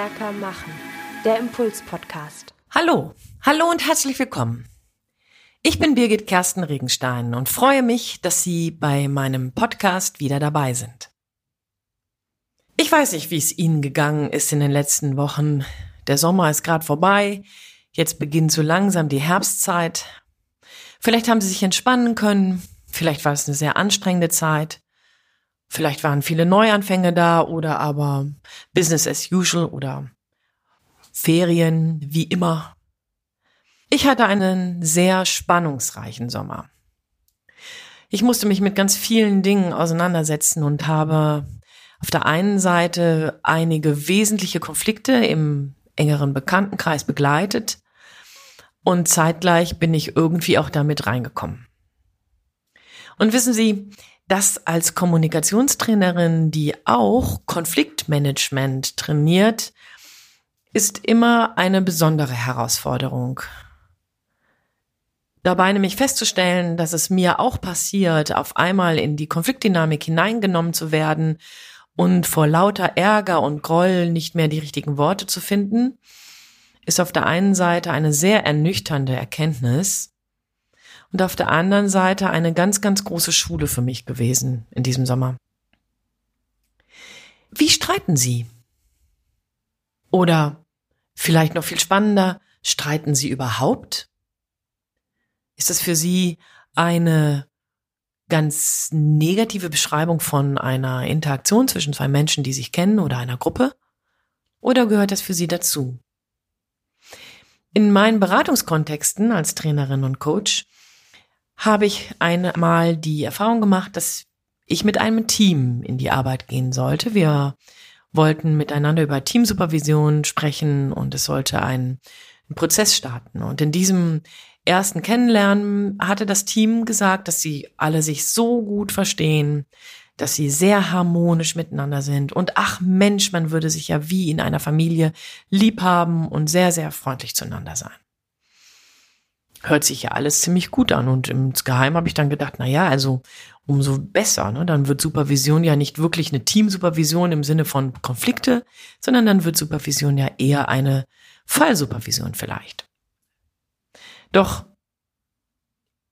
stärker machen. Der Impuls-Podcast. Hallo, hallo und herzlich willkommen. Ich bin Birgit Kersten Regenstein und freue mich, dass Sie bei meinem Podcast wieder dabei sind. Ich weiß nicht, wie es Ihnen gegangen ist in den letzten Wochen. Der Sommer ist gerade vorbei. Jetzt beginnt so langsam die Herbstzeit. Vielleicht haben Sie sich entspannen können. Vielleicht war es eine sehr anstrengende Zeit. Vielleicht waren viele Neuanfänge da oder aber Business as usual oder Ferien wie immer. Ich hatte einen sehr spannungsreichen Sommer. Ich musste mich mit ganz vielen Dingen auseinandersetzen und habe auf der einen Seite einige wesentliche Konflikte im engeren Bekanntenkreis begleitet und zeitgleich bin ich irgendwie auch damit reingekommen. Und wissen Sie, dass als Kommunikationstrainerin, die auch Konfliktmanagement trainiert, ist immer eine besondere Herausforderung. Dabei nämlich festzustellen, dass es mir auch passiert, auf einmal in die Konfliktdynamik hineingenommen zu werden und vor lauter Ärger und Groll nicht mehr die richtigen Worte zu finden, ist auf der einen Seite eine sehr ernüchternde Erkenntnis, und auf der anderen Seite eine ganz, ganz große Schule für mich gewesen in diesem Sommer. Wie streiten Sie? Oder vielleicht noch viel spannender, streiten Sie überhaupt? Ist das für Sie eine ganz negative Beschreibung von einer Interaktion zwischen zwei Menschen, die sich kennen oder einer Gruppe? Oder gehört das für Sie dazu? In meinen Beratungskontexten als Trainerin und Coach habe ich einmal die Erfahrung gemacht, dass ich mit einem Team in die Arbeit gehen sollte. Wir wollten miteinander über Teamsupervision sprechen und es sollte ein, ein Prozess starten. Und in diesem ersten Kennenlernen hatte das Team gesagt, dass sie alle sich so gut verstehen, dass sie sehr harmonisch miteinander sind und ach Mensch, man würde sich ja wie in einer Familie lieb haben und sehr, sehr freundlich zueinander sein hört sich ja alles ziemlich gut an. Und im Geheim habe ich dann gedacht, na ja, also umso besser. Ne? Dann wird Supervision ja nicht wirklich eine Teamsupervision im Sinne von Konflikte, sondern dann wird Supervision ja eher eine Fallsupervision vielleicht. Doch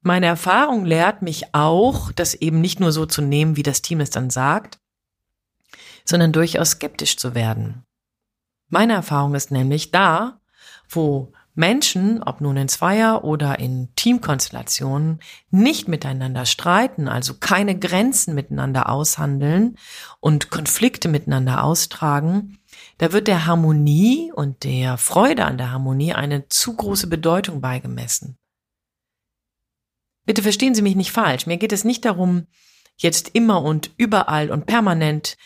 meine Erfahrung lehrt mich auch, das eben nicht nur so zu nehmen, wie das Team es dann sagt, sondern durchaus skeptisch zu werden. Meine Erfahrung ist nämlich da, wo Menschen, ob nun in Zweier- oder in Teamkonstellationen, nicht miteinander streiten, also keine Grenzen miteinander aushandeln und Konflikte miteinander austragen, da wird der Harmonie und der Freude an der Harmonie eine zu große Bedeutung beigemessen. Bitte verstehen Sie mich nicht falsch. Mir geht es nicht darum, jetzt immer und überall und permanent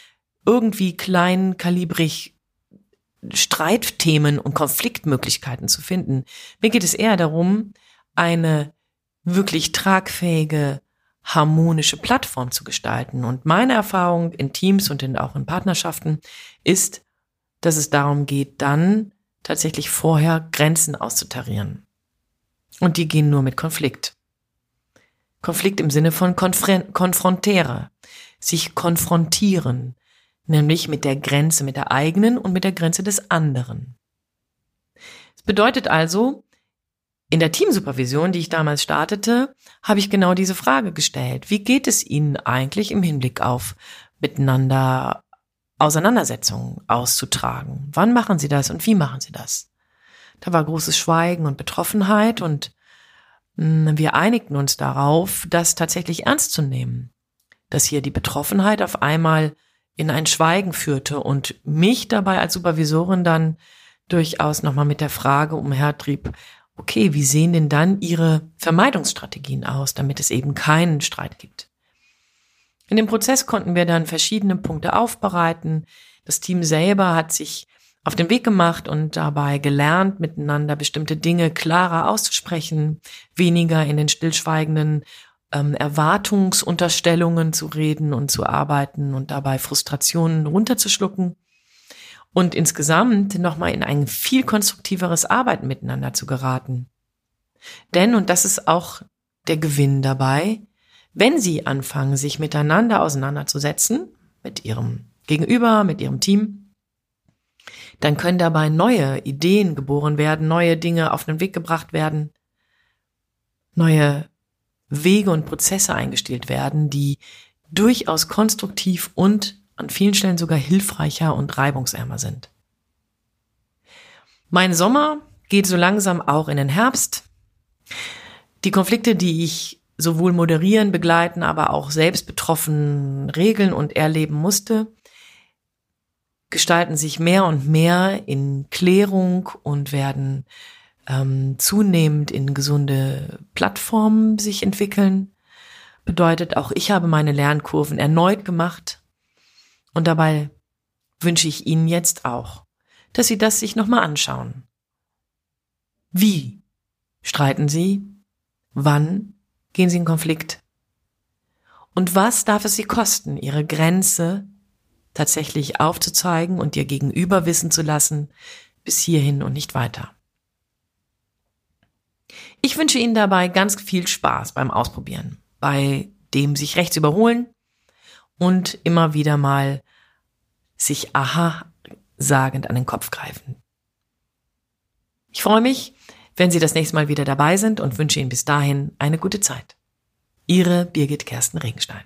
irgendwie kleinkalibrig Streitthemen und Konfliktmöglichkeiten zu finden. Mir geht es eher darum, eine wirklich tragfähige, harmonische Plattform zu gestalten. Und meine Erfahrung in Teams und in, auch in Partnerschaften ist, dass es darum geht, dann tatsächlich vorher Grenzen auszutarieren. Und die gehen nur mit Konflikt. Konflikt im Sinne von konfrontäre, sich konfrontieren, nämlich mit der Grenze, mit der eigenen und mit der Grenze des anderen. Das bedeutet also, in der Teamsupervision, die ich damals startete, habe ich genau diese Frage gestellt. Wie geht es Ihnen eigentlich im Hinblick auf miteinander Auseinandersetzungen auszutragen? Wann machen Sie das und wie machen Sie das? Da war großes Schweigen und Betroffenheit und hm, wir einigten uns darauf, das tatsächlich ernst zu nehmen, dass hier die Betroffenheit auf einmal in ein Schweigen führte und mich dabei als Supervisorin dann durchaus nochmal mit der Frage umhertrieb, okay, wie sehen denn dann Ihre Vermeidungsstrategien aus, damit es eben keinen Streit gibt? In dem Prozess konnten wir dann verschiedene Punkte aufbereiten. Das Team selber hat sich auf den Weg gemacht und dabei gelernt, miteinander bestimmte Dinge klarer auszusprechen, weniger in den stillschweigenden ähm, Erwartungsunterstellungen zu reden und zu arbeiten und dabei Frustrationen runterzuschlucken und insgesamt nochmal in ein viel konstruktiveres Arbeiten miteinander zu geraten. Denn, und das ist auch der Gewinn dabei, wenn Sie anfangen, sich miteinander auseinanderzusetzen, mit Ihrem Gegenüber, mit Ihrem Team, dann können dabei neue Ideen geboren werden, neue Dinge auf den Weg gebracht werden, neue Wege und Prozesse eingestellt werden, die durchaus konstruktiv und an vielen Stellen sogar hilfreicher und reibungsärmer sind. Mein Sommer geht so langsam auch in den Herbst. Die Konflikte, die ich sowohl moderieren, begleiten, aber auch selbst betroffen regeln und erleben musste, gestalten sich mehr und mehr in Klärung und werden ähm, zunehmend in gesunde Plattformen sich entwickeln. Bedeutet, auch ich habe meine Lernkurven erneut gemacht und dabei wünsche ich Ihnen jetzt auch, dass Sie das sich nochmal anschauen. Wie streiten Sie? Wann gehen Sie in Konflikt? Und was darf es Sie kosten, Ihre Grenze tatsächlich aufzuzeigen und Ihr Gegenüber wissen zu lassen, bis hierhin und nicht weiter? Ich wünsche Ihnen dabei ganz viel Spaß beim Ausprobieren, bei dem sich rechts überholen und immer wieder mal sich aha sagend an den Kopf greifen. Ich freue mich, wenn Sie das nächste Mal wieder dabei sind und wünsche Ihnen bis dahin eine gute Zeit. Ihre Birgit Kersten Regenstein.